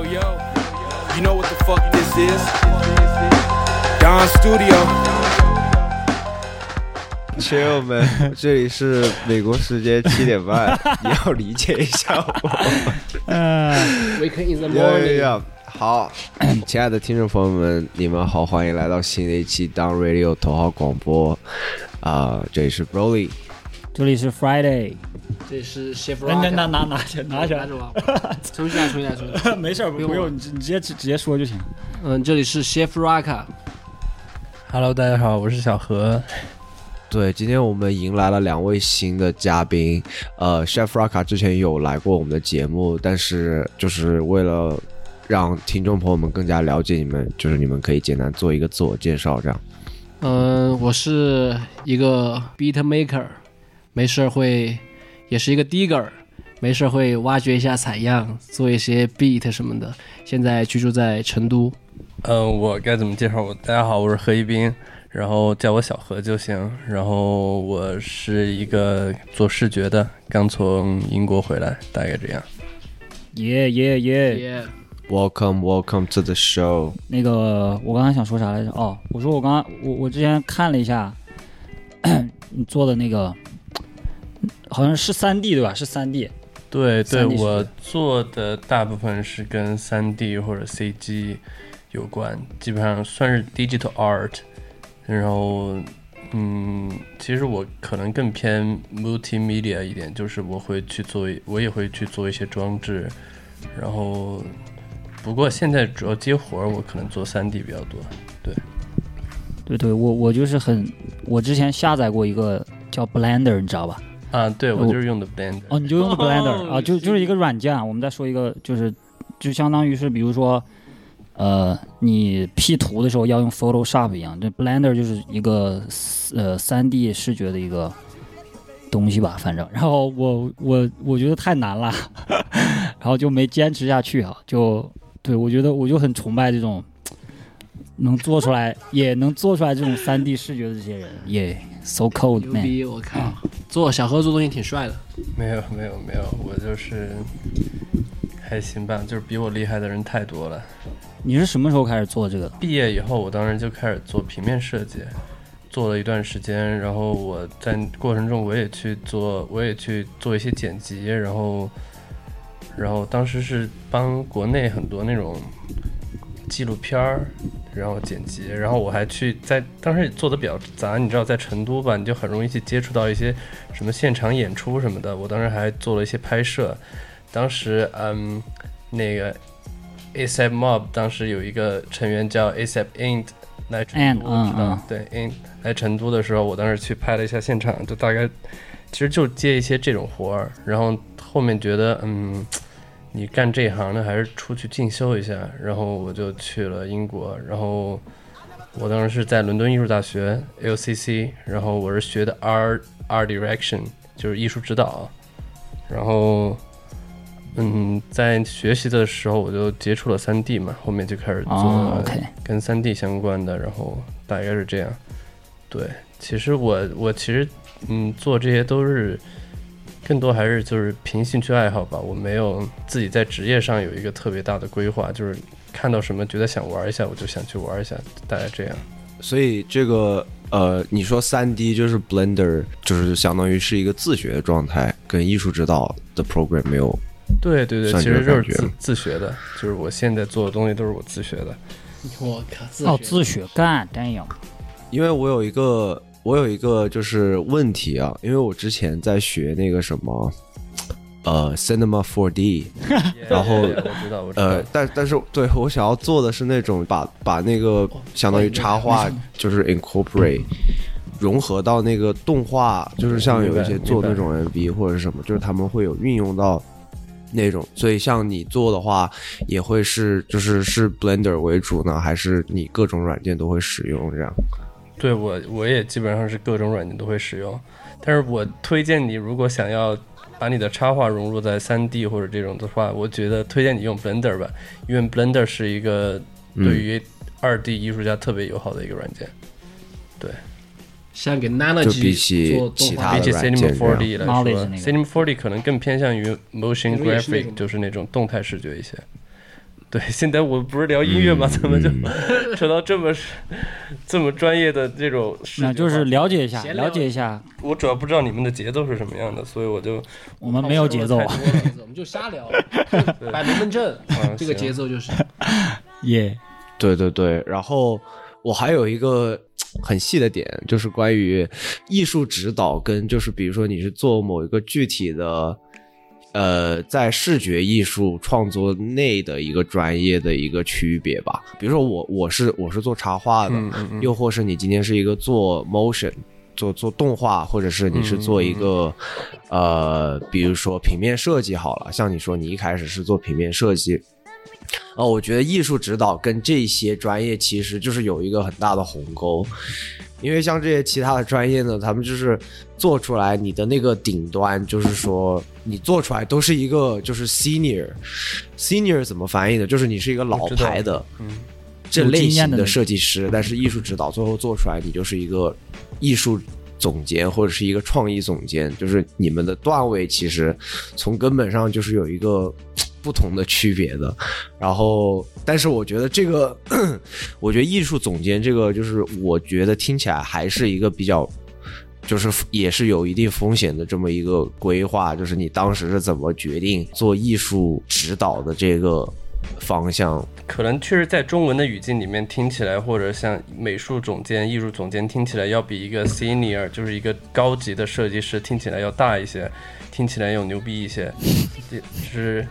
Yo, yo, you know what the fuck this is? Don Studio. Chill man，这里是美国时间七点半，你要理解一下我。 Wake in the 呀呀 morning，呀！好，亲爱的听众朋友们，你们好，欢迎来到新的一期 Down Radio 头号广播。啊、这里是 Broly。这里是 Friday， 这里是 Chef 拿 Rock，拿拿拿起拿起来拿，着吧，重新来，重新来，重新来。没事儿，不用用，你直你直接直直接说就行。嗯，这里是 Chef Rock，Hello，大家好，我是小何。对，今天我们迎来了两位新的嘉宾。呃，Chef Raka 之前有来过我们的节目，但是就是为了让听众朋友们更加了解你们，就是你们可以简单做一个自我介绍，这样。嗯，我是一个 beat maker，没事儿会，也是一个 digger，没事会挖掘一下采样，做一些 beat 什么的。现在居住在成都，嗯、我该怎么介绍我？大家好，我是何一斌，然后叫我小何就行。然后我是一个做视觉的，刚从英国回来，大概这样。耶耶耶！也 Welcome, welcome to the show。那个我刚刚想说啥来着？哦，我说我刚刚我我之前看了一下 你做的那个，好像是三 D 对吧？是三 D。对对，3D 视觉我做的大部分是跟三 D 或者 CG 有关，基本上算是 digital art。然后，嗯，其实我可能更偏 multimedia 一点，就是我会去做，我也会去做一些装置。然后，不过现在主要接活儿，我可能做三 D 比较多。对对对，我我就是很，我之前下载过一个叫 Blender，你知道吧？啊，对我我就是用的 Blender。哦，你就用的 Blender、哦啊，就就是一个软件啊。我们再说一个，就是就相当于是比如说，呃，你 P 图的时候要用 Photoshop 一样，这 Blender 就是一个呃三 D 视觉的一个东西吧，反正。然后我我我觉得太难了，然后就没坚持下去啊。就对我觉得我就很崇拜这种能做出来也能做出来这种三 D 视觉的这些人，耶、so cool 牛 man。逼！我靠，做小何做东西挺帅的。没有没有没有，我就是还行吧，就是比我厉害的人太多了。你是什么时候开始做这个的？毕业以后，我当时就开始做平面设计，做了一段时间。然后我在过程中，我也去做，我也去做一些剪辑。然后，然后当时是帮国内很多那种纪录片儿，然后剪辑。然后我还去在当时也做的比较杂，你知道，在成都吧，你就很容易去接触到一些什么现场演出什么的。我当时还做了一些拍摄。当时，嗯，那个 ASAP Mob 当时有一个成员叫 ASAP Int 来成都，嗯、知道、嗯、对，Int 来成都的时候，我当时去拍了一下现场，就大概其实就接一些这种活儿，然后后面觉得嗯。你干这一行的还是出去进修一下，然后我就去了英国，然后我当时是在伦敦艺术大学 LCC，然后我是学的 Art Art Direction，就是艺术指导，然后嗯，在学习的时候我就接触了 3D 嘛，后面就开始做跟 3D 相关的，然后大概是这样。对，其实我我其实嗯做这些都是更多还是就是凭兴趣爱好吧，我没有自己在职业上有一个特别大的规划，就是看到什么觉得想玩一下，我就想去玩一下，大概这样。所以这个呃，你说三 D 就是 Blender，就是相当于是一个自学的状态，跟艺术指导的 program 没有。对对对，其实就是自自学的，就是我现在做的东西都是我自学的。我靠，自哦，学自学干，damn，因为我有一个我有一个就是问题啊，因为我之前在学那个什么呃 Cinema 4D，然后我知道，我知道，呃，但但是对我想要做的是那种把把那个相当于插画就是 incorporate 融合到那个动画，就是像有一些做那种 MV 或者是什么，就是他们会有运用到那种，所以像你做的话，也会是就是是 Blender 为主呢，还是你各种软件都会使用这样？对我我也基本上是各种软件都会使用，但是我推荐你，如果想要把你的插画融入在 3D 或者这种的话，我觉得推荐你用 Blender 吧，因为 Blender 是一个嗯。对于二 D 艺术家特别友好的一个软件，对。像给 Nanogy 比起做动画其他的比起软 Cinema 件这样。4D 来说，Cinema 4D 可能更偏向于 motion graphic，就是那种动态视觉一些。对，现在我不是聊音乐吗？怎么就嗯 扯到这么这么专业的这种视觉化？那就是了解一下，了解一下，我主要不知道你们的节奏是什么样的，所以我就我们没有节奏啊，我们就瞎聊，摆龙门阵，嗯这个节奏奏就是。耶，对对对，然后我还有一个很细的点，就是关于艺术指导跟就是比如说你是做某一个具体的。呃，在视觉艺术创作内的一个专业的一个区别吧，比如说我我是我是做插画的，嗯嗯嗯。又或是你今天是一个做 motion 做做动画，或者是你是做一个、呃，比如说平面设计好了，像你说你一开始是做平面设计，哦，我觉得艺术指导跟这些专业其实就是有一个很大的鸿沟，因为像这些其他的专业呢，他们就是做出来你的那个顶端，就是说你做出来都是一个就是 senior，senior 怎么翻译的？就是你是一个老牌的，嗯这类型的设计师，但是艺术指导最后做出来，你就是一个艺术总监或者是一个创意总监，就是你们的段位其实从根本上就是有一个不同的区别的。然后，但是我觉得这个，我觉得艺术总监这个，就是我觉得听起来还是一个比较。就是也是有一定风险的这么一个规划，就是你当时是怎么决定做艺术指导的这个方向？可能确实在中文的语境里面听起来，或者像美术总监、艺术总监听起来要比一个 senior，就是一个高级的设计师听起来要大一些，听起来要牛逼一些，就是，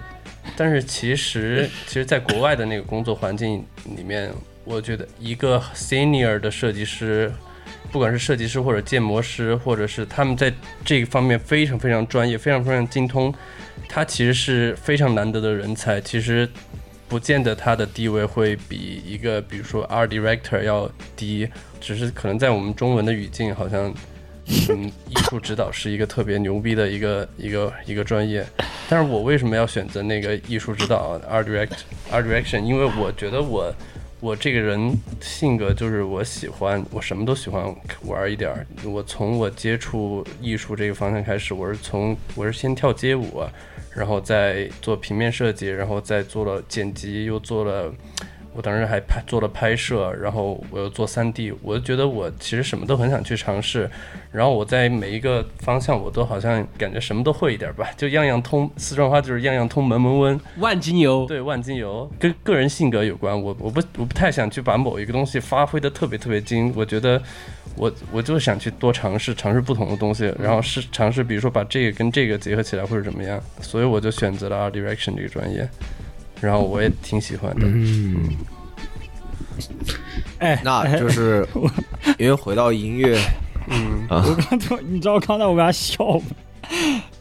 但是其实其实，在国外的那个工作环境里面，我觉得一个 senior 的设计师。不管是设计师或者建模师，或者是他们在这个方面非常非常专业、非常非常精通，他其实是非常难得的人才。其实不见得他的地位会比一个比如说 ardirector 要低，只是可能在我们中文的语境，好像嗯，艺术指导是一个特别牛逼的一个一个一个专业。但是我为什么要选择那个艺术指导 art direct art direction？因为我觉得我我这个人性格就是我喜欢我什么都喜欢玩一点儿。我从我接触艺术这个方向开始，我是从我是先跳街舞，然后再做平面设计，然后再做了剪辑，又做了。我当时还拍做了拍摄，然后我又做 3D，我就觉得我其实什么都很想去尝试，然后我在每一个方向我都好像感觉什么都会一点吧，就样样通。四川话就是样样通，门门温。万金油，对，万金油跟个人性格有关。我我不我不太想去把某一个东西发挥的特别特别精，我觉得我我就想去多尝试尝试不同的东西，然后是尝试比如说把这个跟这个结合起来或者怎么样，所以我就选择了 art direction 这个专业，然后我也挺喜欢的。嗯，哎，那就是因为回到音乐，嗯，啊我刚才你知道刚才我给他笑吗？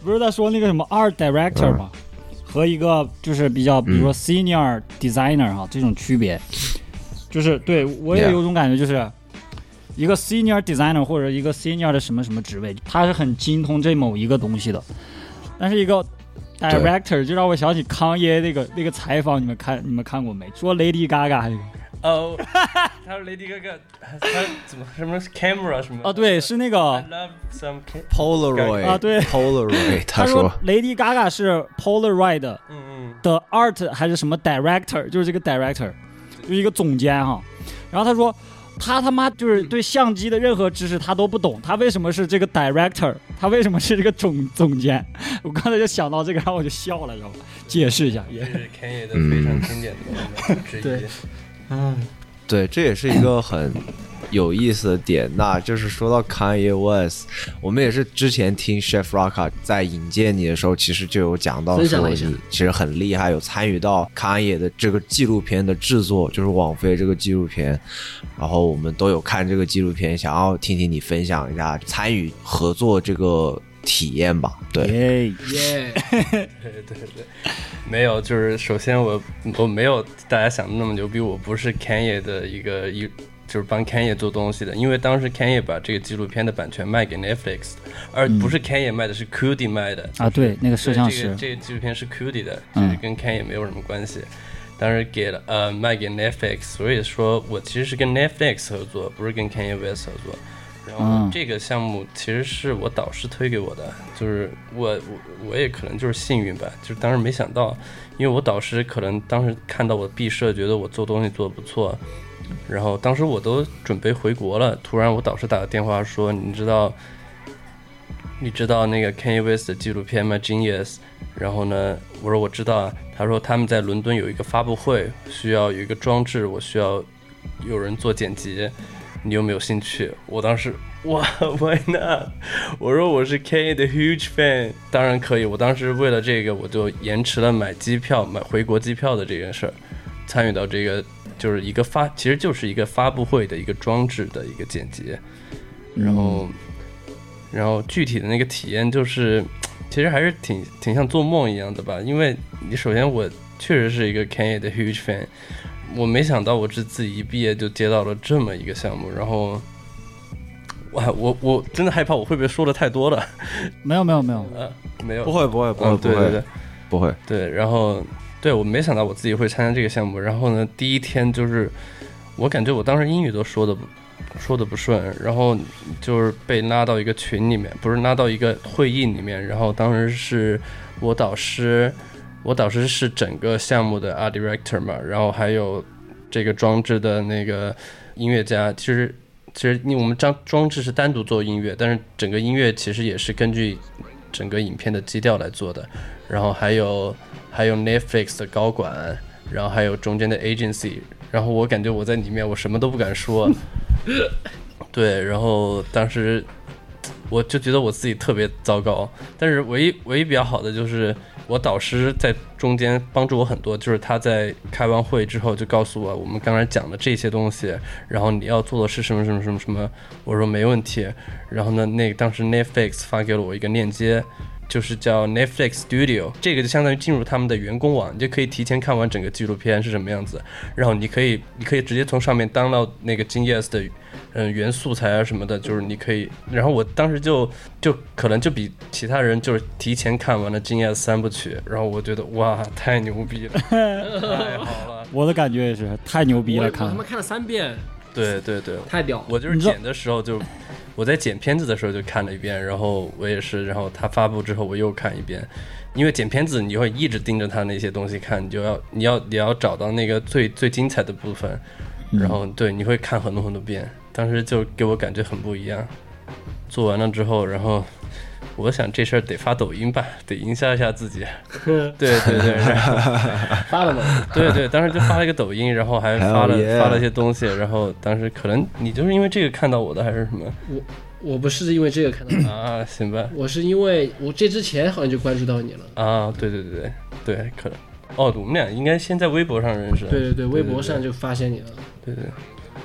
不是在说那个什么 art director 吗？和一个就是比较，比如说 senior designer 哈、这种区别，就是对我也有种感觉，就是一个 senior designer 或者一个 senior 的什么什么职位，他是很精通这某一个东西的，但是一个 director 就让我想起康耶那个那个采访，你们看你们看过没？说 Lady Gaga 那个哦，他说 Lady Gaga，他怎么什么 camera 什么？啊，对，是那个 love some。Polaroid 啊对 Polaroid，他他说 Lady Gaga 是 Polaroid 的嗯嗯，的 art 还是什么 director，就是这个 director，就是一个总监哈。然后他说，他他妈就是对相机的任何知识他都不懂，他为什么是这个 director？他为什么是这个总总监？我刚才就想到这个，然后我就笑了，知道吧？解释一下，也是 Kanye 的非常经典的之一。对对，这也是一个很有意思的点。那就是说到 Kanye West，我们也是之前听 Chef Rocka 在引荐你的时候，其实就有讲到说你其实很厉害，有参与到 Kanye 的这个纪录片的制作，就是网飞这个纪录片。然后我们都有看这个纪录片，想要听听你分享一下参与合作这个体验吧。对，耶，耶，对对对，没有，就是首先我我没有大家想的那么牛逼，我不是 Kanye 的一个一就是帮 Kanye 做东西的，因为当时 Kanye 把这个纪录片的版权卖给 Netflix，而不是 Kanye 卖的，是 Cudi 卖的。啊，对，那个摄像师这个，这个纪录片是 Cudi 的，就嗯是跟 Kanye 没有什么关系。当时给了呃卖给 Netflix，所以说我其实是跟 Netflix 合作，不是跟 Kanye West 合作。然后嗯这个项目其实是我导师推给我的，就是我我我也可能就是幸运吧，就是当时没想到，因为我导师可能当时看到我的毕设，觉得我做东西做的不错，然后当时我都准备回国了，突然我导师打个电话说，你知道你知道那个 k a n y West 的纪录片吗？Genius。然后呢，我说我知道啊。他说他们在伦敦有一个发布会，需要有一个装置，我需要有人做剪辑，你有没有兴趣？我当时哇，Why not？我说我是 k a n y 的 huge fan，当然可以。我当时为了这个，我就延迟了买机票、买回国机票的这件事儿，参与到这个就是一个发，其实就是一个发布会的一个装置的一个剪辑，然后。然后具体的那个体验就是，其实还是挺挺像做梦一样的吧。因为你首先我确实是一个 Kanye 的 huge fan，我没想到我这自己一毕业就接到了这么一个项目，然后。哇，我我真的害怕我会不会说的太多了？没有没有没有，呃，没有，不会不会不会嗯，不会对对对不会，对，然后对我没想到我自己会参加这个项目，然后呢，第一天就是我感觉我当时英语都说的说的不顺，然后就是被拉到一个群里面，不是拉到一个会议里面，然后当时是我导师，我导师是整个项目的 ardirector 嘛，然后还有这个装置的那个音乐家，其实。其实，因为我们装装置是单独做音乐，但是整个音乐其实也是根据整个影片的基调来做的。然后还有还有 Netflix 的高管，然后还有中间的 agency，然后我感觉我在里面我什么都不敢说，对，然后当时我就觉得我自己特别糟糕，但是唯一唯一比较好的就是我导师在中间帮助我很多，就是他在开完会之后就告诉我我们刚才讲的这些东西，然后你要做的是什么什么什么什么，我说没问题，然后呢，那当时 Netflix 发给了我一个链接。就是叫 Netflix Studio，这个就相当于进入他们的员工网，你就可以提前看完整个纪录片是什么样子，然后你可以你可以直接从上面 download 那个 Genius 的嗯原素材啊什么的，就是你可以，然后我当时就就可能就比其他人就是提前看完了 Genius 三部曲，然后我觉得哇太牛逼了，太好了，我的感觉也是太牛逼了，看我看。他妈看了三遍，对对对，太屌了。我就是剪的时候就，我在剪片子的时候就看了一遍，然后我也是，然后他发布之后我又看一遍，因为剪片子你会一直盯着他那些东西看，你就要你要你要找到那个最最精彩的部分，然后对你会看很多很多遍，当时就给我感觉很不一样。做完了之后，然后我想这事儿得发抖音吧，得营销一下自己。对对对，发了吗？对对，当时就发了一个抖音，然后还发了发了一些东西，然后当时可能你就是因为这个看到我的还是什么我我不是因为这个看到你，啊？行吧，我是因为我这之前好像就关注到你了。啊，对对对对对，可能哦，我们俩应该先在微博上认识的。对对对，微博上就发现你了。对对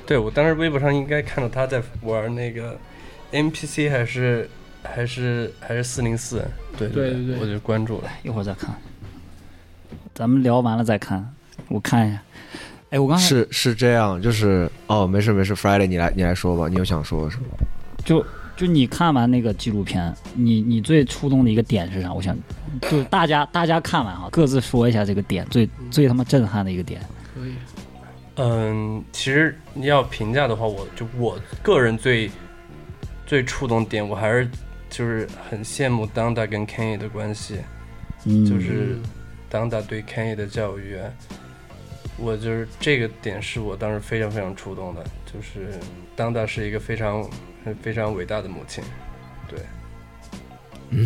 对，我当时微博上应该看到他在玩那个 NPC 还是还是还是四零四，对对对对我就关注了。一会儿再看。咱们聊完了再看，我看一下。哎，我刚才是是这样，就是哦，没事没事，Friday 你来你来说吧，你有想说的是吗？就就你看完那个纪录片，你你最触动的一个点是啥？我想，就是大家大家看完哈，各自说一下这个点，最最他妈震撼的一个点。可以，嗯，其实你要评价的话，我就我个人最最触动点，我还是就是很羡慕 Donda 跟 Kanye 的关系。嗯，就是当打对 Kanye 的教育，我就是这个点是我当时非常非常触动的，就是当打是一个非常非常伟大的母亲，对，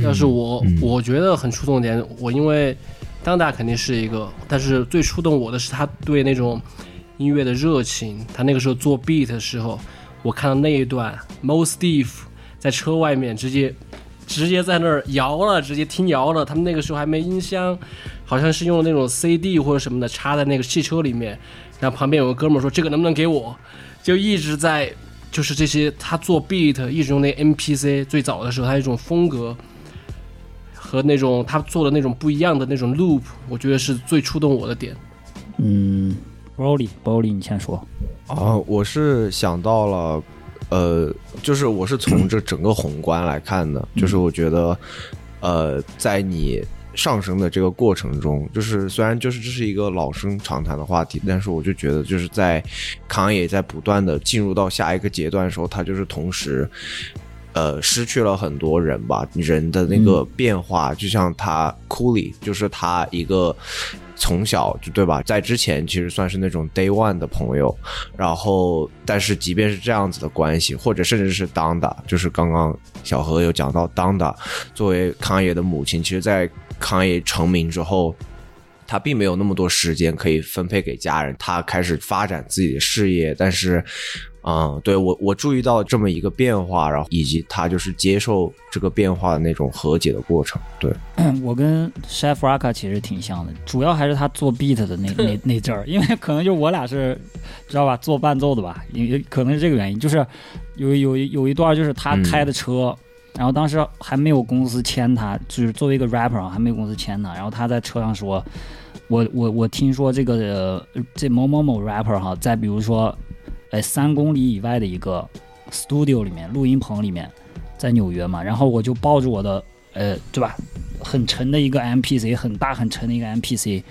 要是我，嗯我觉得很触动点，我因为当大肯定是一个，但是最触动我的是他对那种音乐的热情。他那个时候做 beat 的时候，我看到那一段，Mo Steve 在车外面直接直接在那儿摇了，直接听摇了。他们那个时候还没音箱，好像是用那种 CD 或者什么的插在那个汽车里面。然后旁边有个哥们说：“这个能不能给我？”就一直在就是这些他做 beat 一直用那 MPC，最早的时候他一种风格。和那种他做的那种不一样的那种 loop，我觉得是最触动我的点。嗯，Broly Broly，你先说。哦，我是想到了，呃，就是我是从这整个宏观来看的，就是我觉得，呃，在你上升的这个过程中，就是虽然就是这是一个老生常谈的话题，但是我就觉得就是在康也在不断的进入到下一个阶段的时候，他就是同时。呃，失去了很多人吧，人的那个变化，就像他库里，就是他一个从小就对吧，在之前其实算是那种 day one 的朋友，然后但是即便是这样子的关系，或者甚至是当的，就是刚刚小何有讲到当的作为康爷的母亲，其实，在康爷成名之后。他并没有那么多时间可以分配给家人，他开始发展自己的事业，但是，嗯，对我我注意到这么一个变化，然后以及他就是接受这个变化的那种和解的过程。对，我跟 Chef Raka 其实挺像的，主要还是他做 beat 的那 那那阵儿，因为可能就我俩是知道吧，做伴奏的吧，因为可能是这个原因，就是有有有一段就是他开的车。然后当时还没有公司签他，就是作为一个 rapper 啊，还没有公司签他。然后他在车上说：“我我我听说这个这某某某 rapper 哈，在比如说，哎三公里以外的一个 studio 里面，录音棚里面，在纽约嘛。然后我就抱着我的呃，对吧，很沉的一个 MPC，很大很沉的一个 MPC，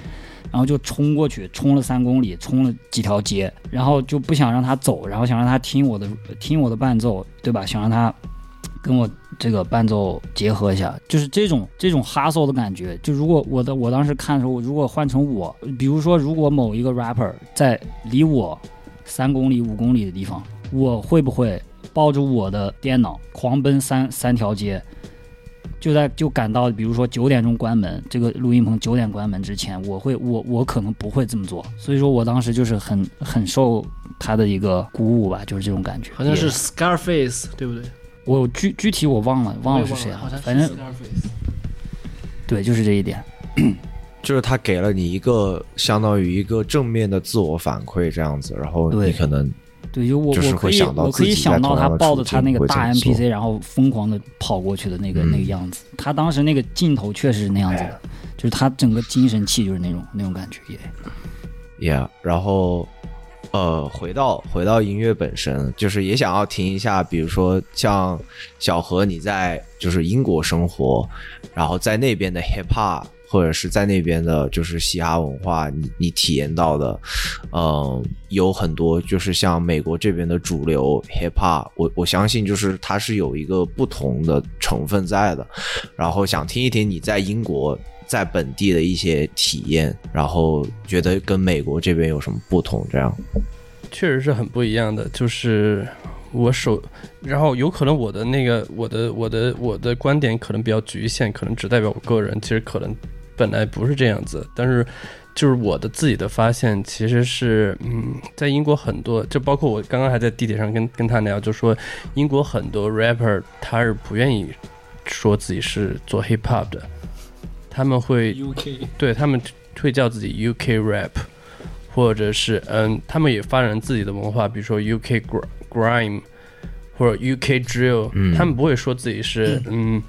然后就冲过去，冲了三公里，冲了几条街，然后就不想让他走，然后想让他听我的听我的伴奏，对吧？想让他。”跟我这个伴奏结合一下，就是这种这种哈 e 的感觉。就如果我的我当时看的时候，如果换成我，比如说如果某一个 rapper 在离我三公里五公里的地方，我会不会抱着我的电脑狂奔三三条街？就在就赶到，比如说九点钟关门，这个录音棚九点关门之前，我会我我可能不会这么做。所以说我当时就是很很受他的一个鼓舞吧，就是这种感觉。好像是 Scarface 对不对？我具具体我忘了，忘了是谁了，反正对，就是这一点，就是他给了你一个相当于一个正面的自我反馈这样子，然后你可能对，就我我可以我可以想到他抱着他那个大 NPC，然后疯狂的跑过去的那个那个样子，他当时那个镜头确实是那样子的，就是他整个精神气就是那种那种感觉，也，Yeah，然后。呃，回到回到音乐本身，就是也想要听一下，比如说像小何你在就是英国生活，然后在那边的 hip hop 或者是在那边的就是嘻哈文化，你你体验到的，嗯，有很多就是像美国这边的主流 hip hop，我我相信就是它是有一个不同的成分在的，然后想听一听你在英国。在本地的一些体验，然后觉得跟美国这边有什么不同？这样确实是很不一样的。就是我首，然后有可能我的那个我的我的我的观点可能比较局限，可能只代表我个人。其实可能本来不是这样子，但是就是我的自己的发现，其实是嗯，在英国很多，就包括我刚刚还在地铁上跟跟他聊，就说英国很多 rapper 他是不愿意说自己是做 hip hop 的。他们会对他们会叫自己 UK rap，或者是嗯，他们也发展自己的文化，比如说 UK grime 或者 UK drill，他们不会说自己是嗯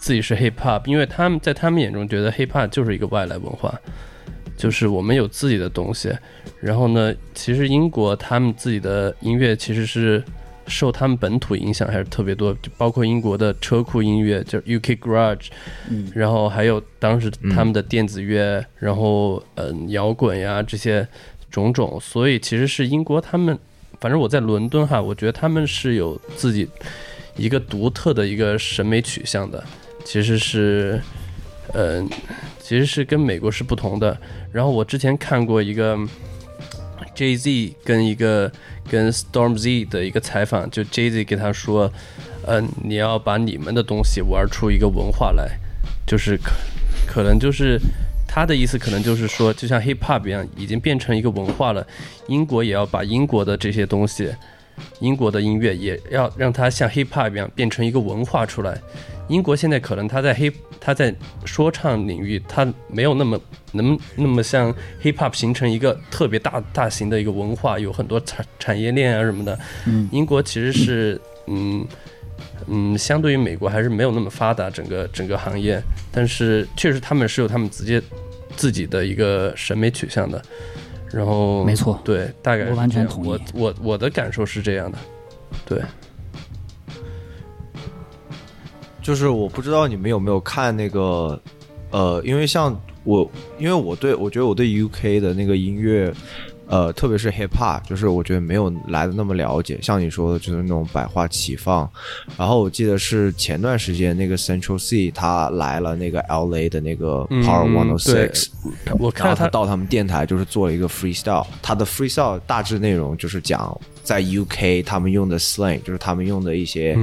自己是 hip hop，因为他们在他们眼中觉得 hip hop 就是一个外来文化，就是我们有自己的东西。然后呢，其实英国他们自己的音乐其实是。受他们本土影响还是特别多，就包括英国的车库音乐，就是 UK Garage，嗯，然后还有当时他们的电子乐，然后嗯摇滚呀这些种种，所以其实是英国他们，反正我在伦敦哈，我觉得他们是有自己一个独特的一个审美取向的，其实是，嗯，其实是跟美国是不同的。然后我之前看过一个 J Z 跟一个。跟 Storm Z 的一个采访，就 J Z 给他说：“嗯，你要把你们的东西玩出一个文化来，就是可可能就是他的意思，可能就是说，就像 Hip Hop 一样，已经变成一个文化了。英国也要把英国的这些东西，英国的音乐也要让它像 Hip Hop 一样变成一个文化出来。英国现在可能他在 Hip 他在说唱领域，他没有那么能那么像 hip hop 形成一个特别大大型的一个文化，有很多产产业链啊什么的。嗯，英国其实是嗯嗯，相对于美国还是没有那么发达整个整个行业，但是确实他们是有他们直接自己的一个审美取向的。然后没错，对，大概我完全同意。我我我的感受是这样的，对。就是我不知道你们有没有看那个呃，因为像我，因为我对我觉得我对 UK 的那个音乐。呃，特别是 hip hop，就是我觉得没有来的那么了解，像你说的，就是那种百花齐放。然后我记得是前段时间那个 Central C 他来了那个 LA 的那个 Power One Hundred Six，我看他然后他到他们电台就是做了一个 freestyle，他的 freestyle 大致内容就是讲在 UK 他们用的 slang，就是他们用的一些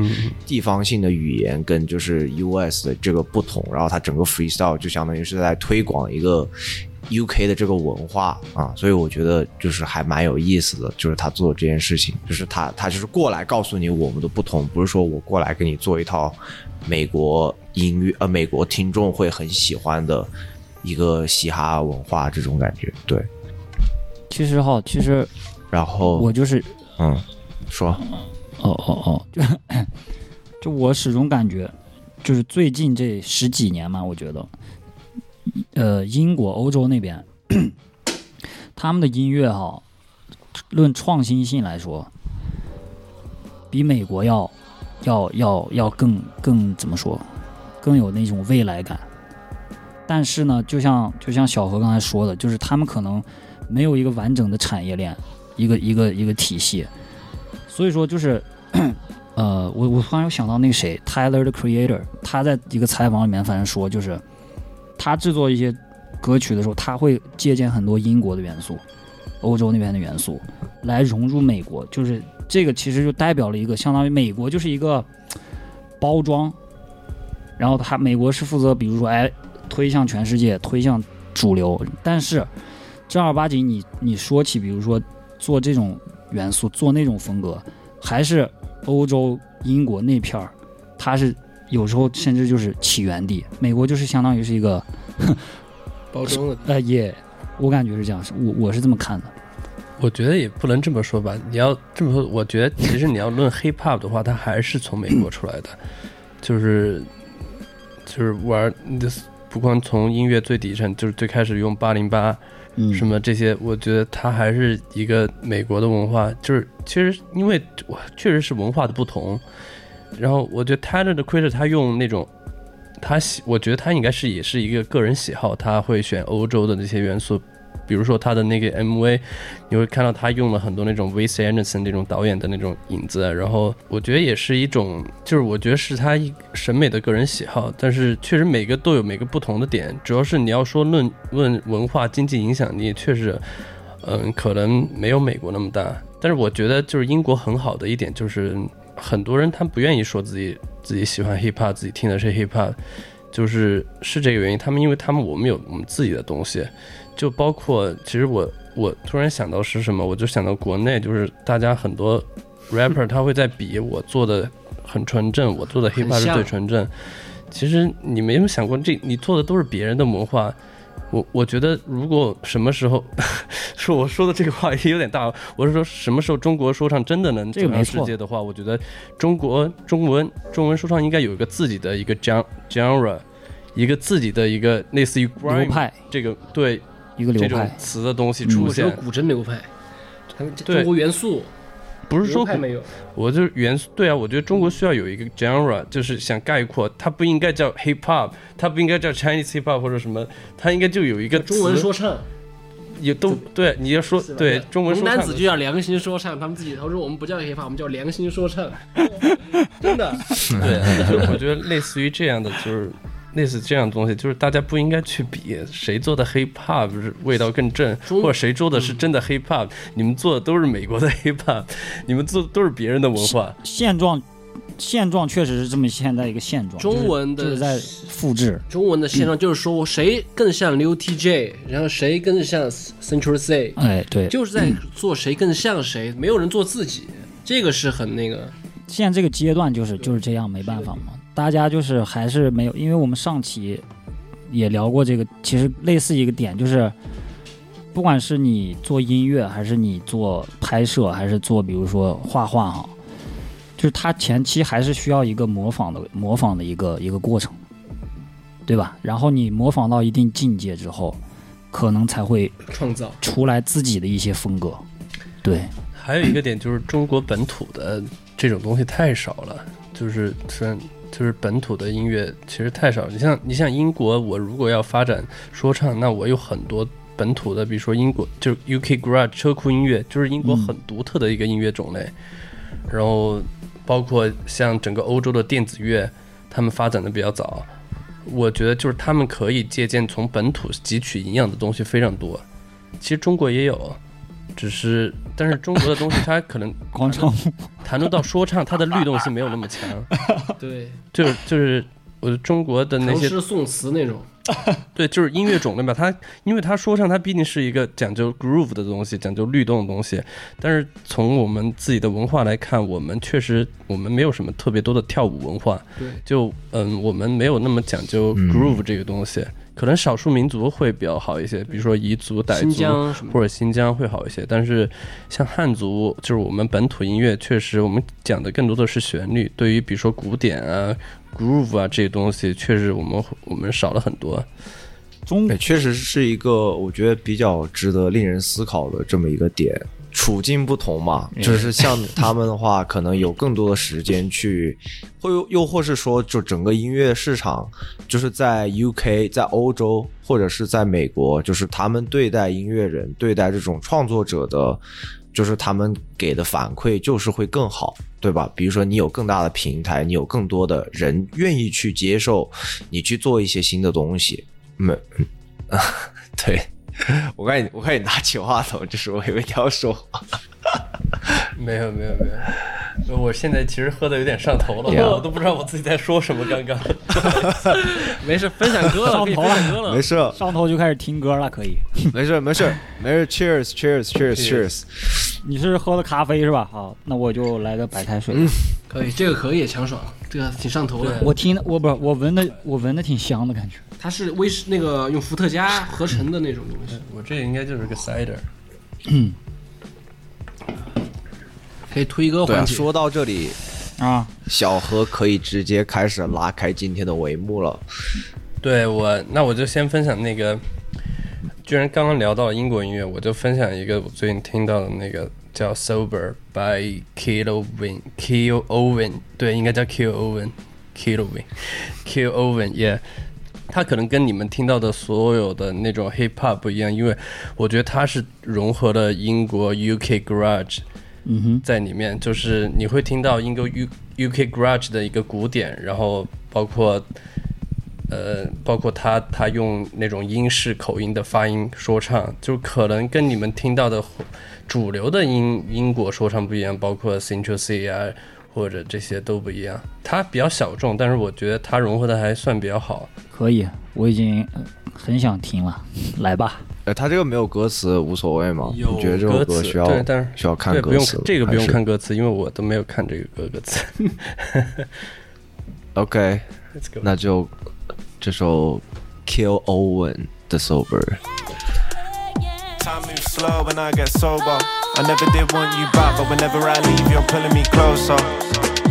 地方性的语言跟就是 US 的这个不同，然后他整个 freestyle 就相当于是在推广一个 UK 的这个文化啊，所以我觉得就是还蛮有意思的，就是他做这件事情，就是他他就是过来告诉你我们的不同，不是说我过来给你做一套美国音乐呃美国听众会很喜欢的一个嘻哈文化这种感觉，对。其实哈，其实然后我就是嗯。说。哦哦哦，就 就我始终感觉，就是最近这十几年嘛，我觉得，呃，英国、欧洲那边，他们的音乐哈，论创新性来说，比美国要要要要更更怎么说，更有那种未来感。但是呢，就像就像小何刚才说的，就是他们可能没有一个完整的产业链，一个一个一个体系，所以说就是，呃，我我突然又想到那个谁，Tyler 的 Creator，他在一个采访里面反正说，就是他制作一些歌曲的时候，他会借鉴很多英国的元素、欧洲那边的元素，来融入美国。就是这个其实就代表了一个相当于美国就是一个包装，然后他美国是负责比如说哎推向全世界、推向主流，但是正儿八经你你说起比如说做这种元素、做那种风格，还是欧洲、英国那片儿，它是有时候甚至就是起源地，美国就是相当于是一个 包装的呃也，我感觉是这样，是我我是这么看的。我觉得也不能这么说吧。你要这么说，我觉得其实你要论 hip hop 的话，它还是从美国出来的，就是就是玩你的，不光从音乐最底层，就是最开始用八零八什么这些，我觉得它还是一个美国的文化。就是其实因为我确实是文化的不同，然后我觉得 Tyler 的 Creator 他用那种。他喜，我觉得他应该是也是一个个人喜好，他会选欧洲的那些元素，比如说他的那个 MV，你会看到他用了很多那种 Wes Anderson 那种导演的那种影子，然后我觉得也是一种，就是我觉得是他一审美的个人喜好，但是确实每个都有每个不同的点，主要是你要说论论文化经济影响力，确实，嗯，可能没有美国那么大，但是我觉得就是英国很好的一点就是。很多人他不愿意说自己自己喜欢 hip hop，自己听的是 hip hop，就是是这个原因。他们因为他们我们有我们自己的东西，就包括其实我我突然想到是什么，我就想到国内就是大家很多 rapper 他会在比我做的很纯正，我做的 hip hop 是最纯正。其实你没有想过，这你做的都是别人的文化。我我觉得，如果什么时候 说我说的这个话也有点大，我是说什么时候中国说唱真的能走向世界的话，我觉得中国中文中文说唱应该有一个自己的一个 gen genre，一个自己的一个类似于流派这个对一个这种流派，词的东西嗯。出现，我觉得古筝流派，他们中国元素不是说没有，我就是元素，对啊，我觉得中国需要有一个 genre，就是想概括，它不应该叫 hip hop，它不应该叫 Chinese hip hop 或者什么，它应该就有一个中文说唱，也都对，你要说对中文说唱男子就叫良心说唱，他们自己他说我们不叫 hiphop，我们叫良心说唱，真的。对，我觉得类似于这样的，就是类似这样的东西，就是大家不应该去比谁做的 hip hop 是味道更正，或者谁做的是真的 hip hop，你们做的都是美国的 hip hop，你们做的都是别人的文化。现状现状确实是这么现在一个现状，中文的就是就是在复制。中文的现状就是说谁更像 Liu TJ，然后谁更像 Central C，哎，对，就是在做谁更像谁，没有人做自己，这个是很那个。现在这个阶段就是就是这样，没办法嘛。大家就是还是没有，因为我们上期也聊过这个，其实类似一个点就是，不管是你做音乐，还是你做拍摄，还是做比如说画画哈，就是它前期还是需要一个模仿的模仿的一个一个过程，对吧？然后你模仿到一定境界之后，可能才会创造出来自己的一些风格，对。还有一个点就是中国本土的这种东西太少了，就是虽然就是本土的音乐其实太少。你像你像英国，我如果要发展说唱，那我有很多本土的，比如说英国就是 UK Garage 车库音乐，就是英国很独特的一个音乐种类。然后包括像整个欧洲的电子乐，他们发展的比较早。我觉得就是他们可以借鉴从本土汲取营养的东西非常多。其实中国也有，只是但是中国的东西它可能广场舞谈论到说唱，它的律动性没有那么强。对，就是就是我的中国的那些唐诗宋词那种，对，就是音乐种类吧。它因为它说唱，它毕竟是一个讲究 groove 的东西，讲究律动的东西。但是从我们自己的文化来看，我们确实我们没有什么特别多的跳舞文化。对，就嗯，我们没有那么讲究嗯 groove 这个东西。可能少数民族会比较好一些，比如说彝族、傣族。或者新疆会好一些，但是像汉族，就是我们本土音乐，确实我们讲的更多的是旋律。对于比如说古典啊、groove 啊这些东西，确实我们我们少了很多。中对，确实是一个我觉得比较值得令人思考的这么一个点。处境不同嘛，就是像他们的话，可能有更多的时间去，或又又或是说，就整个音乐市场，就是在 UK、在欧洲或者是在美国，就是他们对待音乐人、对待这种创作者的，就是他们给的反馈就是会更好，对吧？比如说你有更大的平台，你有更多的人愿意去接受你去做一些新的东西，没，对。我看你，我看你拿起话筒，就是我以为你要说话。没有没有没有，我现在其实喝的有点上头了 Yeah 我都不知道我自己在说什么。刚刚 没事，分享歌了，可以上头了分享歌了没。事，上头就开始听歌了，可以。没事，没事，没事。Cheers，Cheers，Cheers，Cheers。你是喝的咖啡是吧？好，那我就来个白开水。嗯可以，这个可以强爽，这个挺上头的。我听我不是我闻的我闻的挺香的感觉。它是威士那个用伏特加合成的那种东西，我这应该就是个 cider。可以推歌对啊，环节。说到这里，啊，小何可以直接开始拉开今天的帷幕了。对我，那我就先分享那个，居然刚刚聊到了英国音乐，我就分享一个我最近听到的那个叫《Sober》by Kill Owen Kill Owen，对，应该叫 Kill Owen Kill Owen Kill Owen，yeah。他可能跟你们听到的所有的那种 hip hop 不一样，因为我觉得他是融合了英国 UK garage 嗯哼，在里面，就是你会听到英国 U UK Garage 的一个鼓点，然后包括呃，包括他他用那种英式口音的发音说唱，就可能跟你们听到的主流的英英国说唱不一样，包括 Central C 啊或者这些都不一样。它比较小众，但是我觉得它融合的还算比较好。可以，我已经呃很想听了，来吧。呃，他这个没有歌词无所谓吗？有你觉得这首歌词歌需要对但是需要看对，不用歌词吗？这个不用还是看歌词，因为我都没有看这个歌歌词。 OK， Let's go。那就这首 Kill Owen 的 Sober。 Time moves slow when I get sober. I never did want you back, but whenever I leave, you're pulling me closer.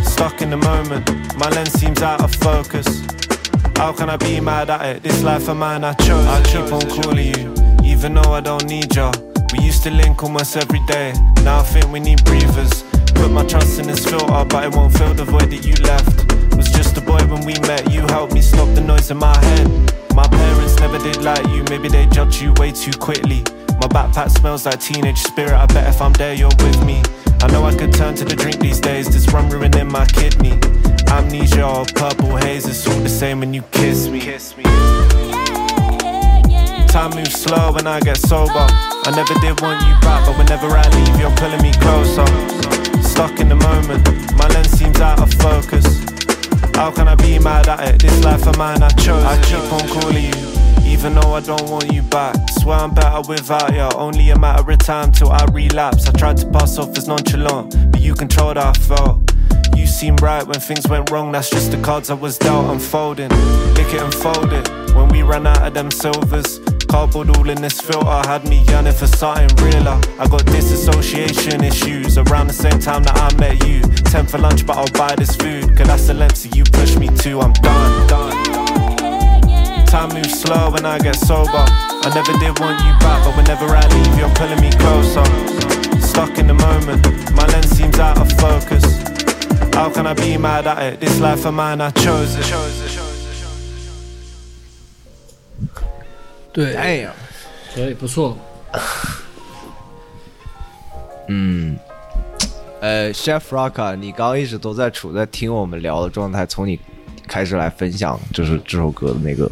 Stuck in the moment, my lens seems out of focus. How can I be mad at it? This life of mine I chose. I keep on calling you, even though I don't need you. We used to link almost every day. Now I think we need breathers. Put my trust in this filter, but it won't fill the void that you left. Was just a boy when we met. You helped me stop the noise in my head. My parents never did like you, maybe they judged you way too quickly. My backpack smells like teenage spirit. I bet if I'm there, you're with me. I know I could turn to the drink these days. This rum ruining my kidney. Amnesia or purple haze, it's all the same when you kiss me. Kiss me. Time moves slow when I get sober. I never did want you back, but whenever I leave, you're pulling me closer. Stuck in the moment, my lens seems out of focus. How can I be mad at it? This life of mine I chose. I keep on calling you, even though I don't want you back. Swear I'm better without you. Only a matter of time till I relapse. I tried to pass off as nonchalant, but you controlled how I felt. You seemed right when things went wrong. That's just the cards I was dealt unfolding. Lick it and fold it. When we ran out of them silvers, cardboard all in this filter had me yearning for something realer. I got disassociation issues around the same time that I met you. Ten for lunch, but I'll buy this food. Cause that's the lengths you push me to. I'm done, done. Time moves slow when I get sober. I never did want you back, but whenever I leave, you're pulling me closer. Stuck in the moment, my lens seems out of focus. How can I be mad at it? This life of mine, I chose it. 对，哎呀，可以不错。嗯，呃，Chef Rocka，你刚刚一直都在处在听我们聊的状态，从你开始来分享，就是这首歌的那个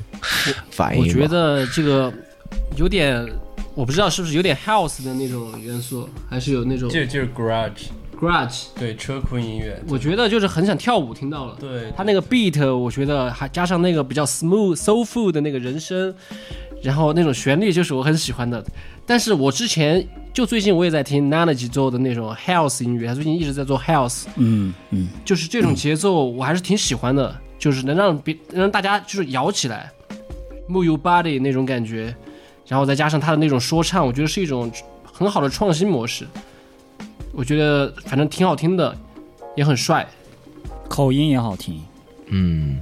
反应吧。我觉得这个有点，我不知道是不是有点 house 的那种元素，还是有那种就就是 garage，garage。对车库音乐，我觉得就是很想跳舞，听到了。对他那个 beat，我觉得还加上那个比较 smooth soulful 的那个人声，然后那种旋律就是我很喜欢的。但是我之前就最近我也在听 Nanaji 做的那种 house 音乐，他最近一直在做 house，嗯嗯，就是这种节奏我还是挺喜欢的，就是能让别让大家就是摇起来，move your body 那种感觉，然后再加上他的那种说唱，我觉得是一种很好的创新模式。我觉得反正挺好听的，也很帅。口音也好听。嗯，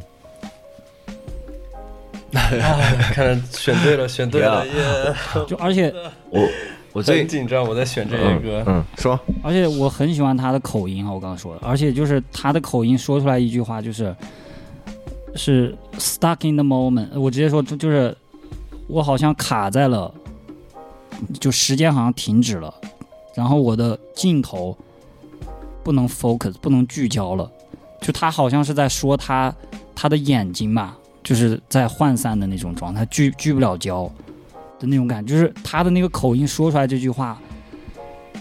看来选对了，选对了，耶！就而且我我最很紧张，我在选这些嗯歌。嗯说而且我很喜欢他的口音啊，我刚刚说的，而且就是他的口音说出来一句话就是是 stuck in the moment，我直接说就就是我好像卡在了，就时间好像停止了，然后我的镜头不能 focus，不能聚焦了，就他好像是在说他他的眼睛吧，就是在涣散的那种状态，聚聚不了焦的那种感觉，就是他的那个口音说出来这句话。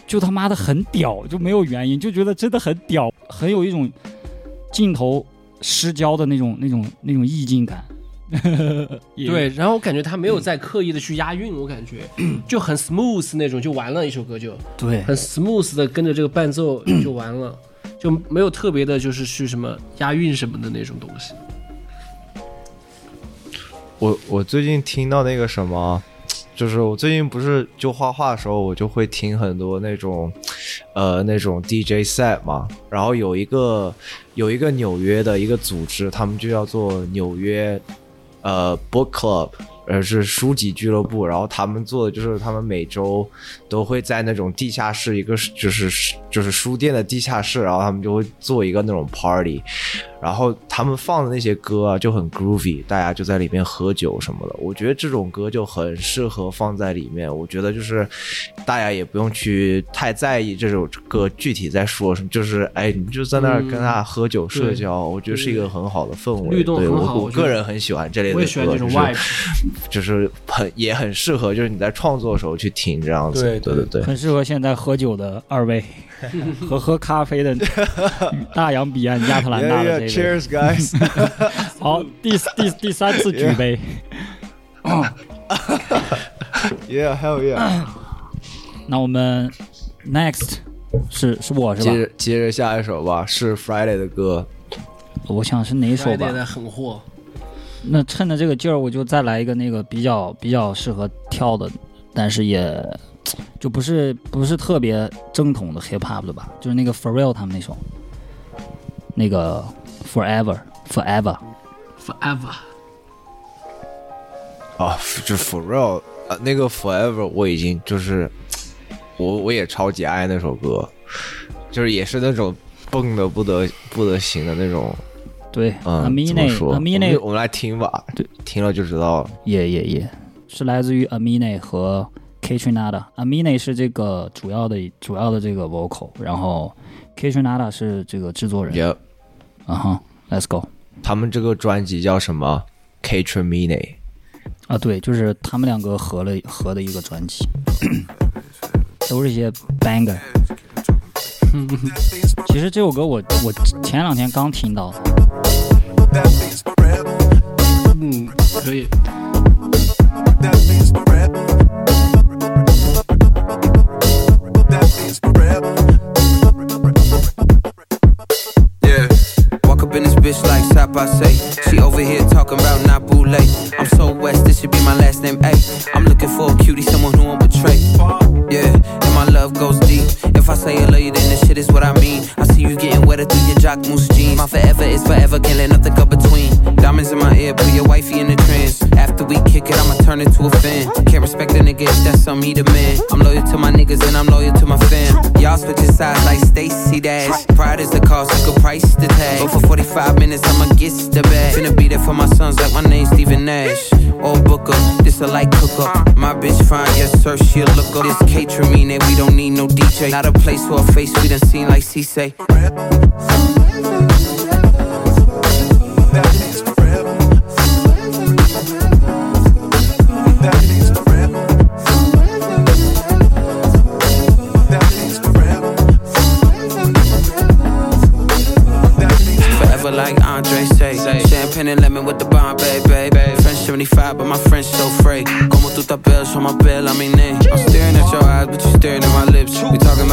就他妈的很屌，就没有原因，就觉得真的很屌，很有一种镜头失焦的那种、那种、那种意境感。也对，然后我感觉他没有在刻意的去押韵，我感觉就很 smooth 那种，就完了一首歌就对很 smooth 的跟着这个伴奏就完了，就没有特别的就是去什么押韵什么的那种东西。我我最近听到那个什么，就是我最近不是就画画的时候，我就会听很多那种，呃，那种 DJ set 嘛。然后有一个有一个纽约的一个组织，他们就叫做纽约呃 Book Club，呃是书籍俱乐部。然后他们做的就是他们每周都会在那种地下室一个就是就是书店的地下室，然后他们就会做一个那种 party。然后他们放的那些歌啊就很 groovy，大家就在里面喝酒什么的。我觉得这种歌就很适合放在里面。我觉得就是大家也不用去太在意这首歌具体在说什么，就是哎，你就在那儿跟他喝酒社交，我觉得是一个很好的氛围。律动对我很好我个人很喜欢这类的歌，我也喜欢这种就是 vibe。就是很也很适合，就是你在创作的时候去听这样子。对对对。很适合现在喝酒的二位 和喝咖啡的 大洋彼岸亚特兰大的 yeah, 这位。cheers, guys！好，第第第三次举杯。yeah, hell yeah！那我们 next 是是我是接吧？着接着下一首吧，是 Friday 的歌。我想是哪首吧 Friday？的狠货，那趁着这个劲儿，我就再来一个那个比较比较适合跳的，但是也就不是不是特别正统的 hip hop 的吧，就是那个 Pharrell 他们那首，那个 Forever Forever。forever。啊，就 f o r r e l l 啊，那个 Forever 我已经就是我我也超级爱那首歌，就是也是那种蹦的不得不得行的那种，对嗯，怎么，Amine 说 Amine 我们来听吧，对，听了就知道了。耶耶耶是来自于 Amine 和 K Trinada。Amine 是这个主要的主要的这个 vocal，然后 K Trinada 是这个制作人。Yep，啊哈，Let's go。他们这个专辑叫什么 k t r a m i n e 啊，对，就是他们两个合了合的一个专辑，都是一些 banger。其实这首歌我我前两天刚听到，I say. She over here talking about not boule. I'm so west, this should be my last name. A. if that's something he demand. I'm loyal to my niggas and I'm loyal to my fam. Y'all switching sides like Stacy Dash. Pride is the cost, you could price the tag. But for 45 minutes, I'ma get the bag. Finna be there for my sons like my name's Stephen Nash. Or Booker, this a light cook up. My bitch fine, yes sir, she a look up. This catering we don't need no DJ. Not a place for a face we done seen like C say. but my friends so fake. Como tú te pelo, yo me pelo a mi name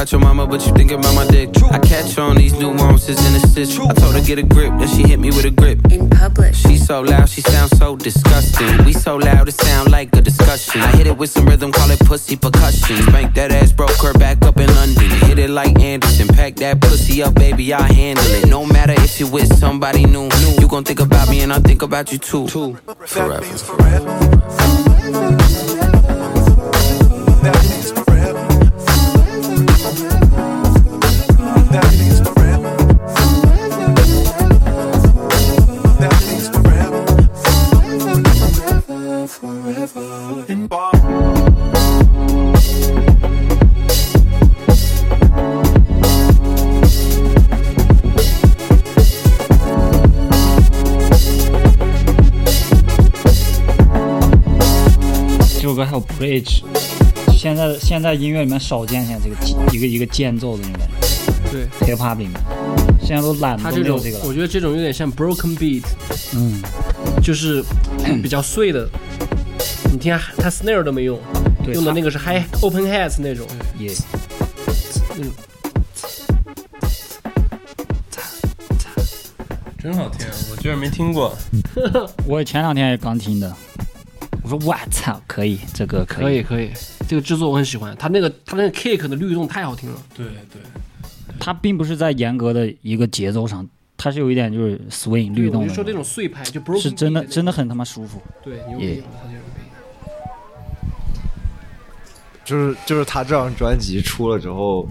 about your mama, but you thinking about my dick. I catch on these nuances and the stitch. I told her get a grip, then she hit me with a grip. In public. She so loud, she sounds so disgusting. We so loud, it sound like a discussion. I hit it with some rhythm, call it pussy percussion. Spank that ass, broke her back up in London. Hit it like Anderson, pack that pussy up, baby, I handle it. No matter if you with somebody new, new, you gon' think about me and I think about you too. Forever. 这有 bridge，现在现在音乐里面少见现在这个一个一个间奏的那种感觉对，，hip hop 里面，现在都懒得它这种都没有这个了。我觉得这种有点像 broken beat，嗯，就是 比较碎的。你听它它 snare 都没用，对，用的那个是 high open hats 那种。也嗯，真好听，我居然没听过。我前两天也刚听的，我说我操，可以，这个可以。可以可以，这个制作我很喜欢，他那个他那个 kick 的律动太好听了。对对，他并不是在严格的一个节奏上，他是有一点就是 swing 律动的我就说这种碎拍就 broken 是真的真的很他妈舒服。对牛也。就是就是他这张专辑出了之后，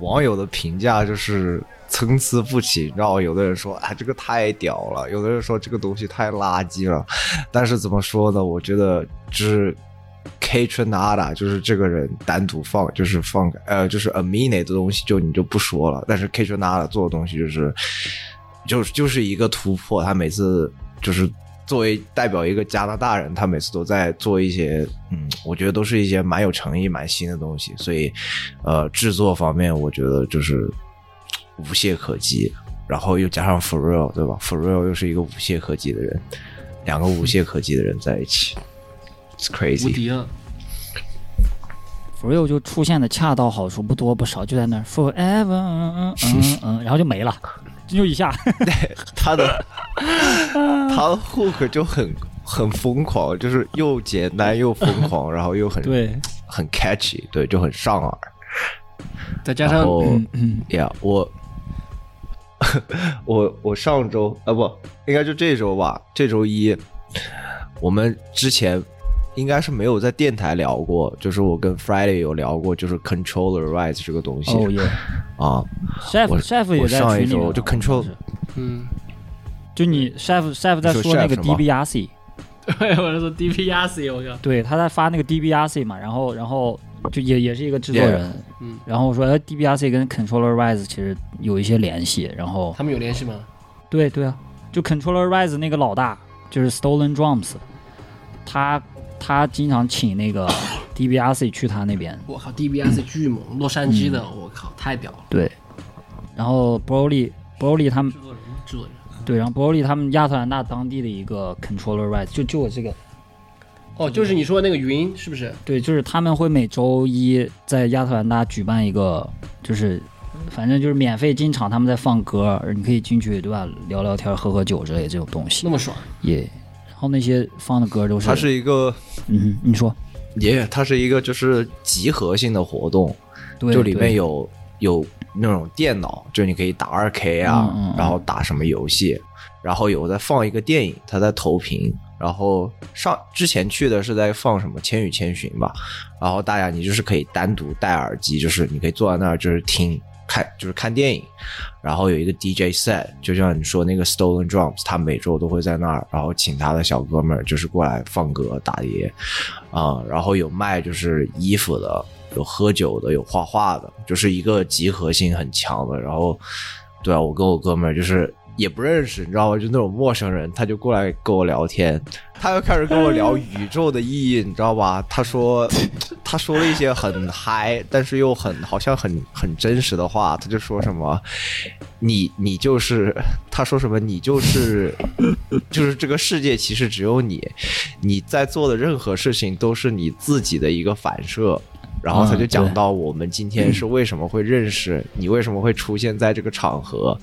网友的评价就是参差不齐。然后，有的人说啊这个太屌了，有的人说这个东西太垃圾了。但是怎么说呢？我觉得就是 K Trinada 就是这个人单独放，就是放呃就是 Amine 的东西就你就不说了，但是 K Trinada 做的东西就是就是就是一个突破。他每次就是作为代表一个加拿大人，他每次都在做一些，嗯，我觉得都是一些蛮有诚意、蛮新的东西。所以，呃，制作方面我觉得就是无懈可击。然后又加上 For Real，对吧？For Real 又是一个无懈可击的人，两个无懈可击的人在一起，It's crazy。敌了，For real 就出现的恰到好处，不多不少，就在那儿 forever，嗯嗯嗯嗯，然后就没了，就一下。对 他的他的 hook 就很很疯狂，就是又简单又疯狂，然后又很对，很 catchy，对，就很上耳。再加上然后嗯嗯，呀，我 我我上周啊不，应该就这周吧，这周一我们之前应该是没有在电台聊过，就是我跟 Friday 有聊过，就是 controller rights 这个东西、哦耶啊，，chef 我 chef 也在我上一周就 control 嗯，就你 chef chef 在说说那个 DBRC，对，我是说 DBRC，我靠，对，他在发那个 DBRC 嘛，然后然后就也也是一个制作 Yeah 人，嗯，然后说哎 DBRC 跟 Controller Rise 其实有一些联系，然后他们有联系吗？对对啊，就 Controller Rise 那个老大就是 Stolen Drums，他他经常请那个 DBRC 去他那边，我靠，DBRC 巨猛，洛杉矶的，我靠，太屌了，对，然后 Broly Broly 他们制作人，制作人。对，然后 Broly 他们亚特兰大当地的一个 Controller Rise 就就我这个。哦，就是你说那个云，是不是？对，就是他们会每周一在亚特兰大举办一个，就是反正就是免费进场，他们在放歌，你可以进去对吧？聊聊天、喝喝酒之类这种东西那么爽，也。然后那些放的歌都是，它是一个嗯哼，你说，也它是一个就是集合性的活动，对，就里面有有那种电脑，就你可以打二 K 啊，嗯嗯嗯然后打什么游戏，然后有在放一个电影，他在投屏，然后上之前去的是在放什么《千与千寻》吧，然后大家你就是可以单独戴耳机，就是你可以坐在那儿就是听看就是看电影，然后有一个 DJ set，就像你说那个 Stolen Drums，他每周都会在那儿，然后请他的小哥们儿就是过来放歌打碟。啊、然后有卖就是衣服的，有喝酒的，有画画的，就是一个集合性很强的。然后，对啊，我跟我哥们儿就是也不认识，你知道吗？就那种陌生人，他就过来跟我聊天，他又开始跟我聊宇宙的意义，你知道吧？他说，他说了一些很嗨，但是又很好像很很真实的话。他就说什么，你你就是，他说什么，你就是，就是这个世界其实只有你，你在做的任何事情都是你自己的一个反射。然后他就讲到我们今天是为什么会认识，你为什么会出现在这个场合，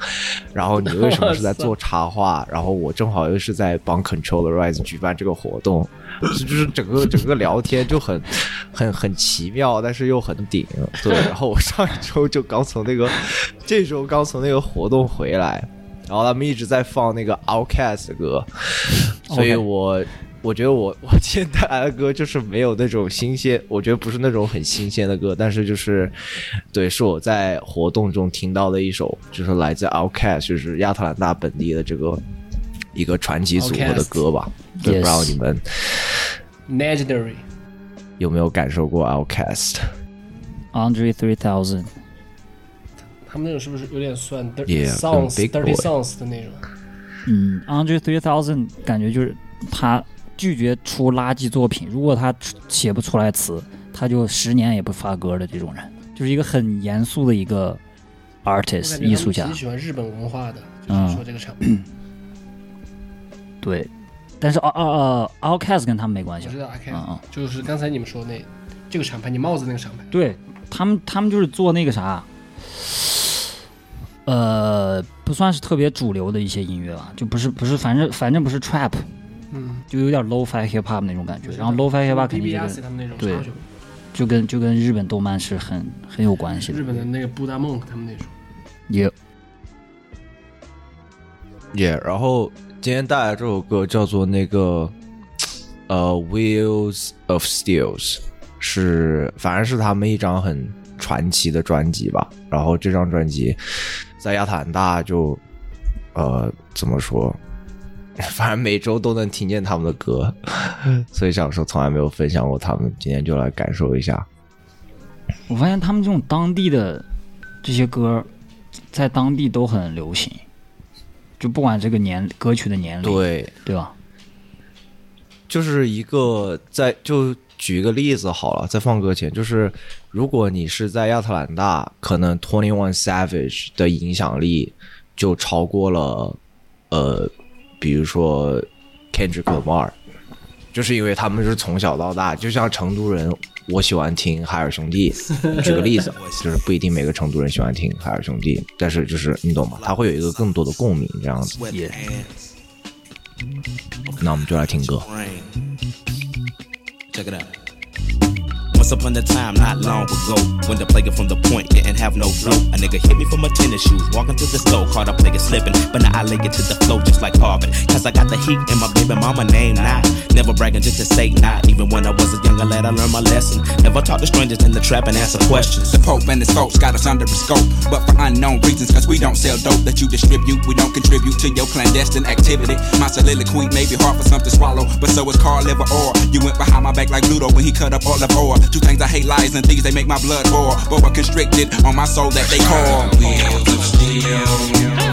然后你为什么是在做插画，然后我正好又是在帮 Control the Rise 举办这个活动，就是整个整个聊天就很很很奇妙，但是又很顶。对，然后我上一周就刚从那个这周刚从那个活动回来，然后他们一直在放那个 Outcast 的歌，所以我。我觉得我我今天带来的歌就是没有那种新鲜，我觉得不是那种很新鲜的歌，但是就是，对，是我在活动中听到的一首，就是来自 Outcast，就是亚特兰大本地的这个一个传奇组合的歌吧。对，Yes 不知道你们 Legendary，有没有感受过 Outcast？Andre Three Thousand，他们那种是不是有点算 dirty songs dirty songs 的那种？嗯，Andre Three Thousand 感觉就是他拒绝出垃圾作品，如果他写不出来词，他就十年也不发歌的这种人，就是一个很严肃的一个 artist 艺术家。喜欢日本文化的，就嗯是说这个场面。对，但是啊啊啊，Outcast 跟他们没关系。我知。道嗯，就是刚才你们说那这个厂牌，你帽子那个厂牌，对。他们，他们就是做那个啥，呃，不算是特别主流的一些音乐吧，就不是不是，反正反正不是 trap，嗯，就有点 low-fi hip hop 那种感觉。然后 low-fi hip hop 肯定跟他们那种对就跟就跟日本动漫是很很有关系的。日本的那个布达梦他们那种。也也、然后今天带来这首歌叫做那个呃《Wheels of Steels》，是反正是他们一张很传奇的专辑吧。然后这张专辑在亚特兰大就呃怎么说，反正每周都能听见他们的歌，所以想说从来没有分享过他们，今天就来感受一下。我发现他们这种当地的这些歌，在当地都很流行，就不管这个年歌曲的年龄，对，对吧？就是一个在就举一个例子好了，在放歌前，就是如果你是在亚特兰大，可能 Twenty One Savage 的影响力就超过了呃，比如说 Kendrick Lamar，就是因为他们是从小到大，就像成都人。我喜欢听海尔兄弟，举个例子，就是不一定每个成都人喜欢听海尔兄弟，但是就是你懂吗？他会有一个更多的共鸣，这样子。也那我们就来听歌。Check it out. Once upon a time, not long ago, when the player from the point didn't have no flow, a nigga hit me from my tennis shoes, walking to the store, caught a player slipping, but now I lay it to the flow just like Harvard, cause I got the heat and my baby mama name not. Never bragging just to say not, even when I was a younger lad, I learned my lesson. Never talk to strangers in the trap and answer questions. The Pope and his folks got us under a scope, but for unknown reasons, cause we don't sell dope that you distribute. We don't contribute to your clandestine activity. My soliloquy may be hard for some to swallow, but so is Carl Liver Or. You went behind my back like Ludo when he cut up all of ore. Two things I hate lies and things they make my blood boil, but were constricted on my soul that they call? Wheels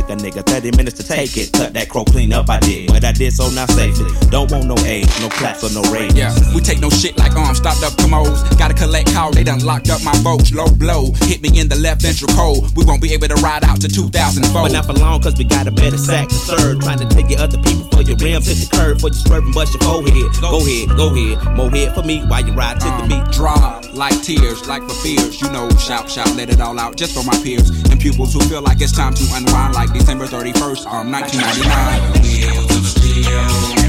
took a nigga 30 minutes to take it. Cut that crow clean up, I did. But I did so now safely. Don't want no aid, no claps or no rage. Yeah, we take no shit like arms, stopped up commos. Gotta collect call, they done locked up my votes. Low blow, hit me in the left ventricle. We won't be able to ride out to 2004. But not for long, cause we got a better sack to serve. Trying to take your other people for your rims, hit the curb for your swerving, bust your forehead. Go ahead, go ahead. More head for me while you ride to the uh, beat. Draw like tears, like for fears. You know, shout, shout, let it all out just for my peers and pupils who feel like it's time to unwind like December 31st, um, 1999.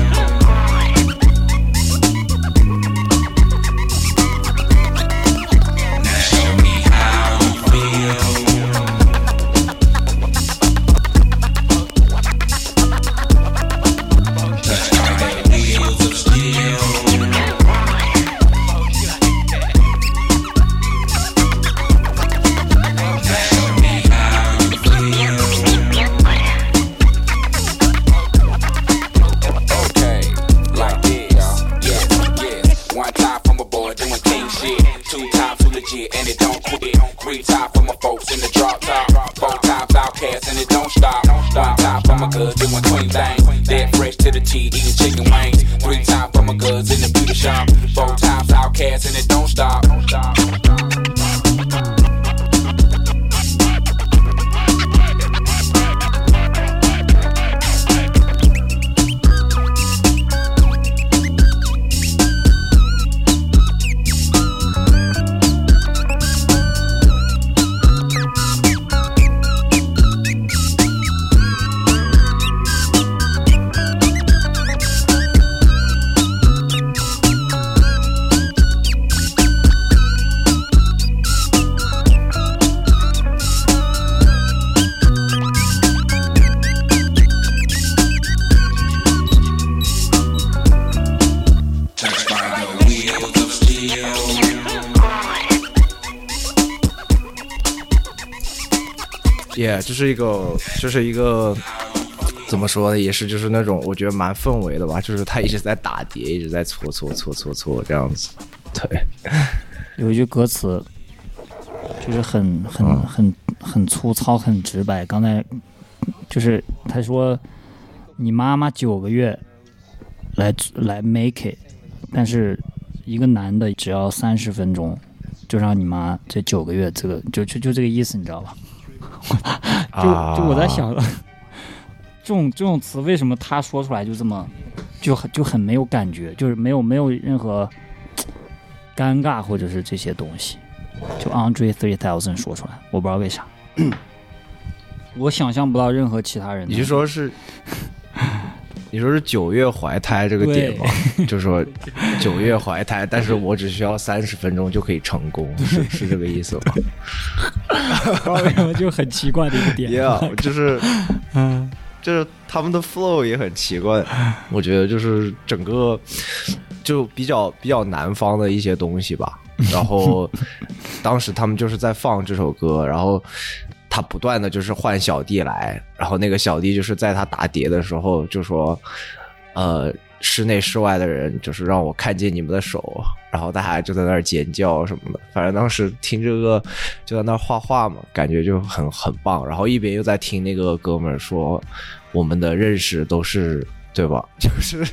这是一个怎么说呢？也是就是那种我觉得蛮氛围的吧，就是他一直在打碟，一直在搓搓搓搓搓这样子。对，有一句歌词，就是很很很很粗糙、很直白。刚才就是他说，你妈妈九个月来来 make it，但是一个男的只要三十分钟，就让你妈这九个月，这个就就就这个意思，你知道吧？就就我在想，这种这种词为什么他说出来就这么就很就很没有感觉，就是没有没有任何尴尬或者是这些东西。就 Andre Three Thousand 说出来，我不知道为啥，我想象不到任何其他人。你是说是？你说是九月怀胎这个点吗？就说九月怀胎，但是我只需要三十分钟就可以成功，是 是这个意思吗？就很奇怪的一个点。Yeah，就是，嗯，就是他们的 flow 也很奇怪，我觉得就是整个就比较比较南方的一些东西吧。然后当时他们就是在放这首歌，然后他不断的就是换小弟来，然后那个小弟就是在他打碟的时候就说，呃。室内室外的人就是让我看见你们的手，然后大家就在那儿尖叫什么的。反正当时听这个就在那儿画画嘛，感觉就很很棒。然后一边又在听那个哥们儿说，我们的认识都是对吧？就是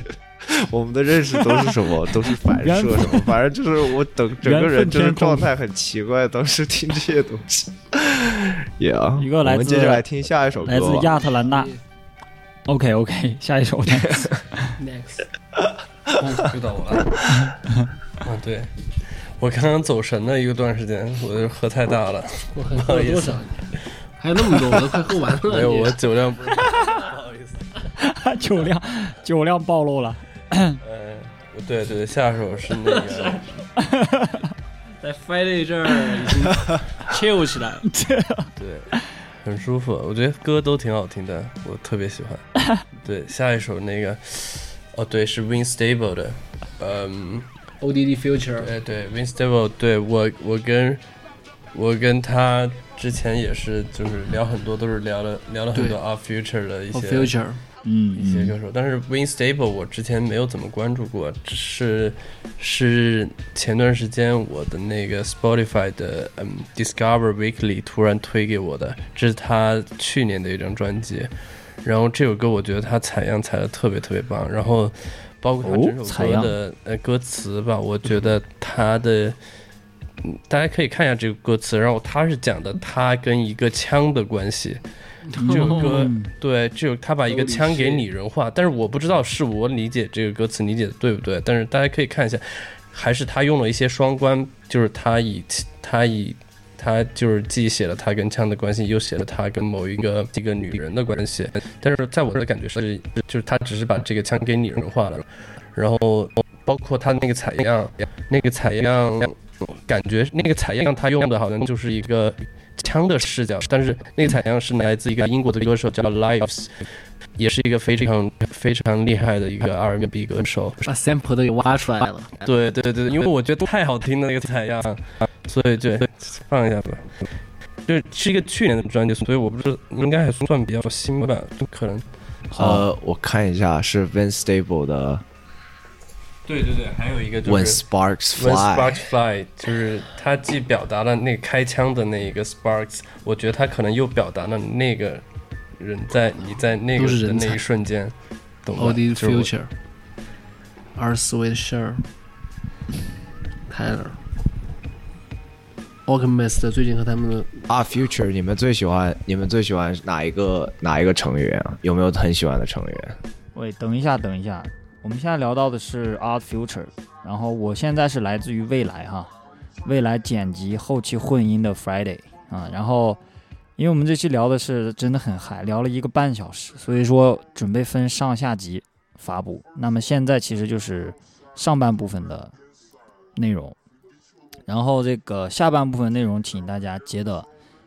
我们的认识都是什么？都是反射什么？反正就是我等整个人就是状态很奇怪。当时听这些东西，Yeah，一个来自我们接着来听下一首歌吧，来自亚特兰大。OK OK，下一首 next Next，我了。啊，对，我刚刚走神了一个段时间，我就喝太大了，我还喝了多少？还有那么多，我都快喝完了。没有，我酒量不是，不好意思。酒量酒量暴露了。呃，对对，下首是那个，在 Friday 这儿已经 chill 起来了。对，很舒服，我觉得歌都挺好听的，我特别喜欢。对，下一首那个，哦，对，是 Win Stable 的，嗯，ODD Future，对对，Win Stable，对我我跟我跟他之前也是就是聊很多，都是聊了聊了很多 Our Future 的一些 Future，嗯嗯。一些歌手，但是 Win Stable 我之前没有怎么关注过，只是是前段时间我的那个 Spotify 的嗯 Discover Weekly 突然推给我的，这是他去年的一张专辑，然后这首歌我觉得他采样采的特别特别棒，然后包括他哦整首歌的、呃歌词吧，我觉得他的。嗯大家可以看一下这个歌词，然后他是讲的他跟一个枪的关系，这首歌嗯。对，这首他把一个枪给拟人化，但是我不知道是我理解这个歌词理解的对不对，但是大家可以看一下，还是他用了一些双关，就是他以他以他就是既写了他跟枪的关系，又写了他跟某一个一个女人的关系，但是在我的感觉是，就是他只是把这个枪给拟人化了，然后包括他那个采样，那个采样感觉那个采样他用的好像就是一个枪的视角，但是那个采样是来自一个英国的歌手叫 Lives，也是一个非常非常厉害的一个 R&B 歌手。把 sample 都给挖出来了。对对对对，因为我觉得太好听的那个采样，所以就放一下吧。这是一个去年的专辑，所以我不知道应该还算比较新吧，可能。呃，我看一下是 Vince Stable 的对对对，还有一个就 When 是 Sparks When。Sparks Fly，就是它既表达了那个开枪的那一个 Sparks，我觉得它可能又表达了那个人在你在那个人的那一瞬间，懂吧 o d 就是我 Future、R Sweet Sure、Tyler、Alchemist 最近和他们的 Our，Future，你们最喜欢你们最喜欢哪一个哪一个成员啊？有没有很喜欢的成员？喂，等一下，等一下，我们现在聊到的是 Art Future，然后我现在是来自于未来哈，未来剪辑后期混音的 Friday 啊，然后因为我们这期聊的是真的很嗨，聊了一个半小时，所以说准备分上下集发布。那么现在其实就是上半部分的内容，然后这个下半部分内容，请大家接着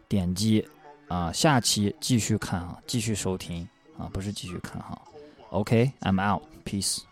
点击啊，下期继续看啊，继续收听啊，不是继续看哈。OK，I'm out. Peace.